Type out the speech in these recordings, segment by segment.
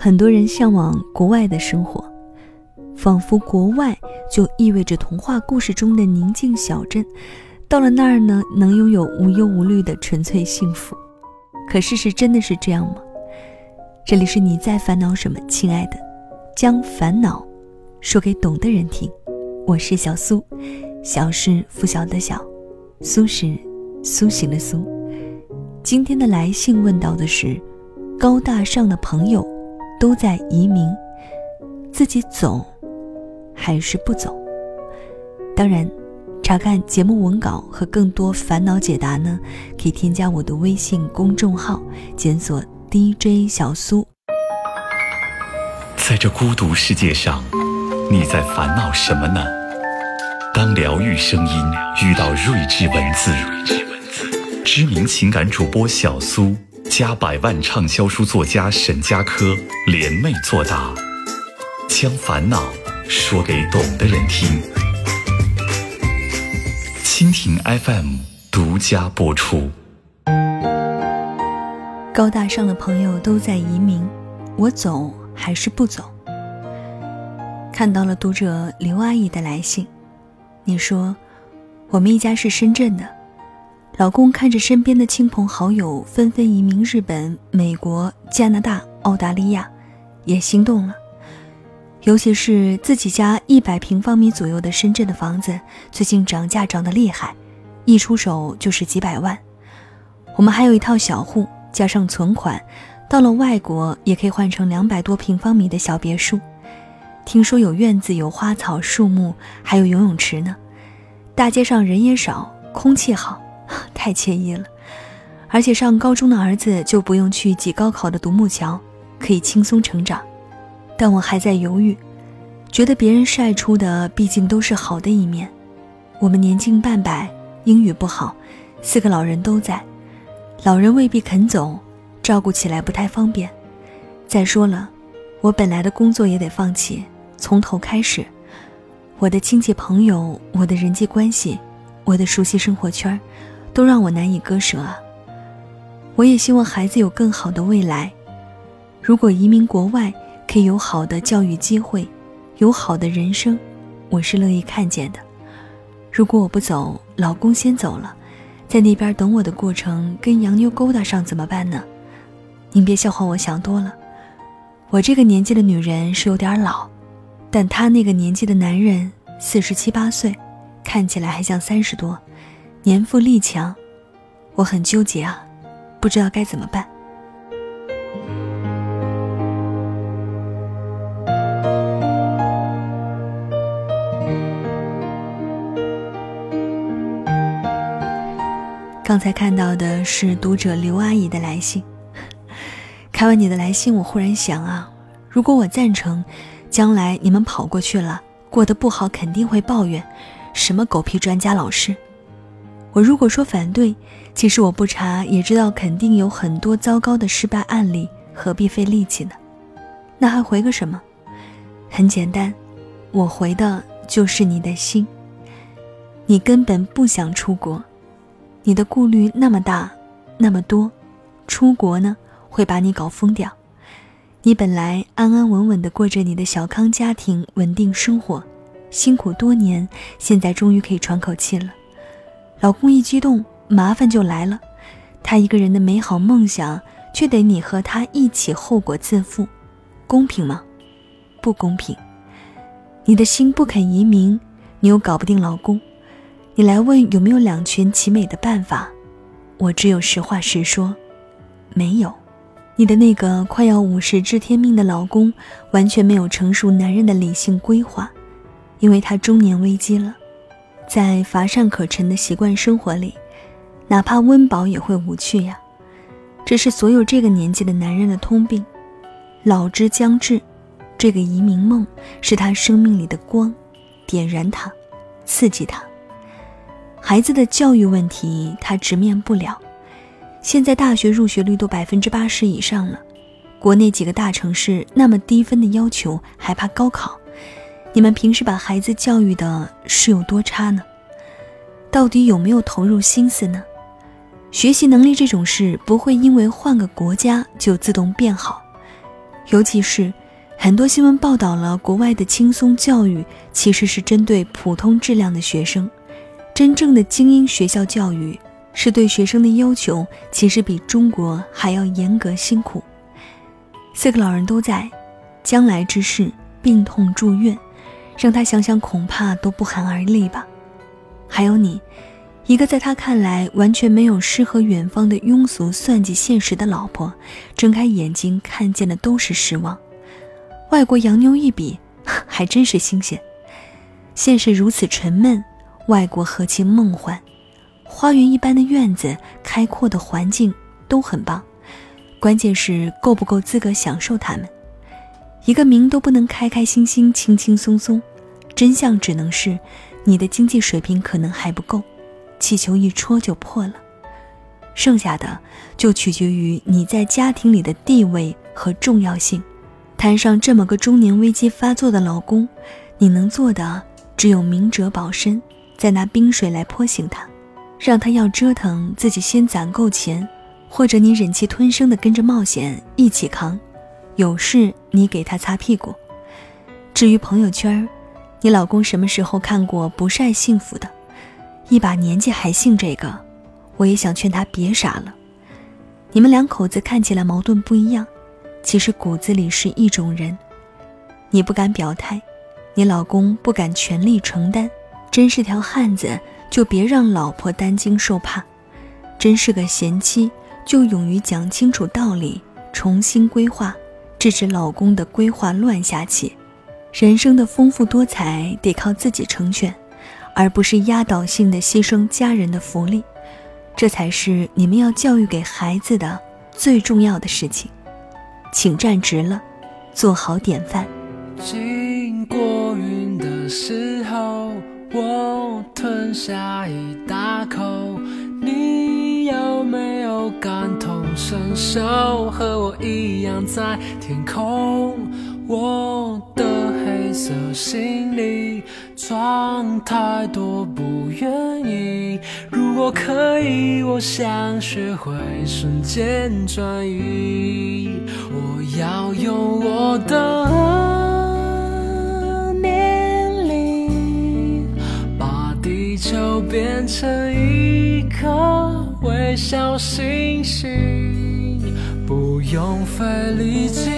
很多人向往国外的生活，仿佛国外就意味着童话故事中的宁静小镇。到了那儿呢，能拥有无忧无虑的纯粹幸福。可事实真的是这样吗？这里是你在烦恼什么，亲爱的？将烦恼说给懂的人听。我是小苏，小是拂晓的小，苏是苏醒的苏。今天的来信问到的是高大上的朋友。都在移民，自己走还是不走？当然，查看节目文稿和更多烦恼解答呢，可以添加我的微信公众号，检索 DJ 小苏。在这孤独世界上，你在烦恼什么呢？当疗愈声音遇到睿智文字，睿智文字知名情感主播小苏。加百万畅销书作家沈佳柯联袂作答，将烦恼说给懂的人听。蜻蜓 FM 独家播出。高大上的朋友都在移民，我走还是不走？看到了读者刘阿姨的来信，你说我们一家是深圳的。老公看着身边的亲朋好友纷纷移民日本、美国、加拿大、澳大利亚，也心动了。尤其是自己家一百平方米左右的深圳的房子，最近涨价涨得厉害，一出手就是几百万。我们还有一套小户，加上存款，到了外国也可以换成两百多平方米的小别墅。听说有院子、有花草树木，还有游泳池呢。大街上人也少，空气好。太惬意了，而且上高中的儿子就不用去挤高考的独木桥，可以轻松成长。但我还在犹豫，觉得别人晒出的毕竟都是好的一面。我们年近半百，英语不好，四个老人都在，老人未必肯走，照顾起来不太方便。再说了，我本来的工作也得放弃，从头开始。我的亲戚朋友，我的人际关系，我的熟悉生活圈都让我难以割舍啊！我也希望孩子有更好的未来。如果移民国外可以有好的教育机会，有好的人生，我是乐意看见的。如果我不走，老公先走了，在那边等我的过程跟洋妞勾搭上怎么办呢？您别笑话我想多了。我这个年纪的女人是有点老，但他那个年纪的男人四十七八岁，看起来还像三十多。年富力强，我很纠结啊，不知道该怎么办。刚才看到的是读者刘阿姨的来信，看完你的来信，我忽然想啊，如果我赞成，将来你们跑过去了，过得不好，肯定会抱怨，什么狗屁专家老师。我如果说反对，其实我不查也知道，肯定有很多糟糕的失败案例，何必费力气呢？那还回个什么？很简单，我回的就是你的心。你根本不想出国，你的顾虑那么大，那么多，出国呢会把你搞疯掉。你本来安安稳稳的过着你的小康家庭，稳定生活，辛苦多年，现在终于可以喘口气了。老公一激动，麻烦就来了。他一个人的美好梦想，却得你和他一起后果自负，公平吗？不公平。你的心不肯移民，你又搞不定老公，你来问有没有两全其美的办法？我只有实话实说，没有。你的那个快要五十知天命的老公，完全没有成熟男人的理性规划，因为他中年危机了。在乏善可陈的习惯生活里，哪怕温饱也会无趣呀。这是所有这个年纪的男人的通病。老之将至，这个移民梦是他生命里的光，点燃他，刺激他。孩子的教育问题他直面不了。现在大学入学率都百分之八十以上了，国内几个大城市那么低分的要求，还怕高考？你们平时把孩子教育的是有多差呢？到底有没有投入心思呢？学习能力这种事不会因为换个国家就自动变好，尤其是很多新闻报道了国外的轻松教育，其实是针对普通质量的学生。真正的精英学校教育，是对学生的要求其实比中国还要严格辛苦。四个老人都在，将来之事病痛住院，让他想想恐怕都不寒而栗吧。还有你。一个在他看来完全没有诗和远方的庸俗算计现实的老婆，睁开眼睛看见的都是失望。外国洋妞一比，还真是新鲜。现实如此沉闷，外国何其梦幻！花园一般的院子，开阔的环境都很棒，关键是够不够资格享受它们。一个名都不能开开心心、轻轻松松，真相只能是，你的经济水平可能还不够。气球一戳就破了，剩下的就取决于你在家庭里的地位和重要性。摊上这么个中年危机发作的老公，你能做的只有明哲保身，再拿冰水来泼醒他，让他要折腾自己先攒够钱，或者你忍气吞声的跟着冒险一起扛，有事你给他擦屁股。至于朋友圈，你老公什么时候看过不晒幸福的？一把年纪还信这个，我也想劝他别傻了。你们两口子看起来矛盾不一样，其实骨子里是一种人。你不敢表态，你老公不敢全力承担。真是条汉子，就别让老婆担惊受怕；真是个贤妻，就勇于讲清楚道理，重新规划，制止老公的规划乱下去。人生的丰富多彩，得靠自己成全。而不是压倒性的牺牲家人的福利，这才是你们要教育给孩子的最重要的事情。请站直了，做好典范。经过云的时候，我吞下一大口。你有没有感同身受？和我一样在天空。我的黑色行李装太多，不愿意。如果可以，我想学会瞬间转移。我要用我的年龄，把地球变成一颗微小星星，用费力气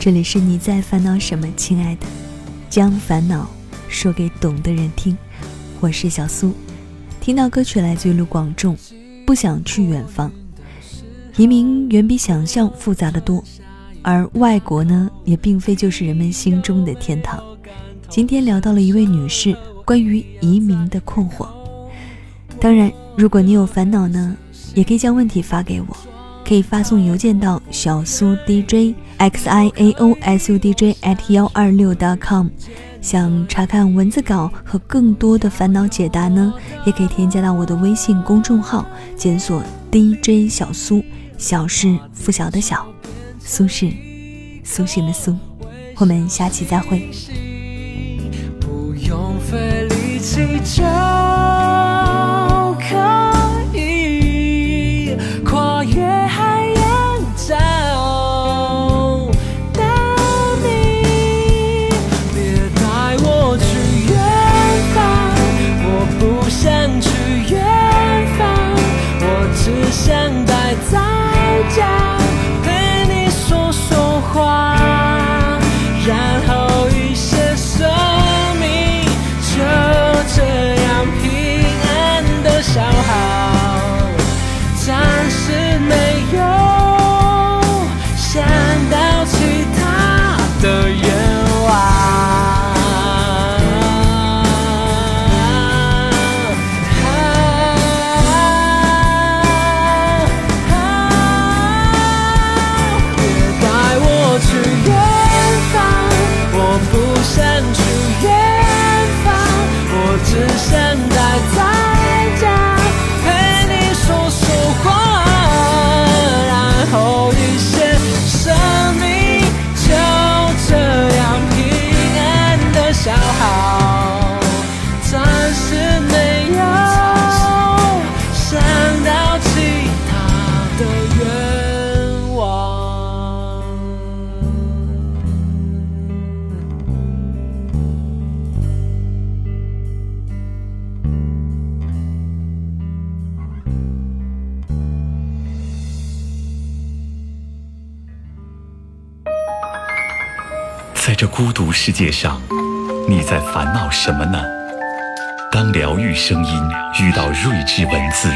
这里是你在烦恼什么，亲爱的，将烦恼说给懂的人听。我是小苏，听到歌曲来自于卢广仲，不想去远方。移民远比想象复杂的多，而外国呢，也并非就是人们心中的天堂。今天聊到了一位女士关于移民的困惑。当然，如果你有烦恼呢，也可以将问题发给我。可以发送邮件到小苏 DJ X I A O S U D J at 幺二六 dot com。想查看文字稿和更多的烦恼解答呢，也可以添加到我的微信公众号，检索 DJ 小苏，小是拂晓的小，苏是苏醒的苏。我们下期再会。不用费力气就 The. 孤独世界上，你在烦恼什么呢？当疗愈声音遇到睿智文字，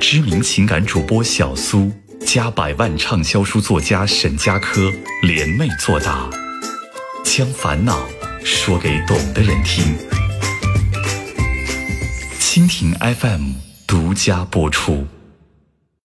知名情感主播小苏加百万畅销书作家沈佳柯联袂作答，将烦恼说给懂的人听。蜻蜓 FM 独家播出。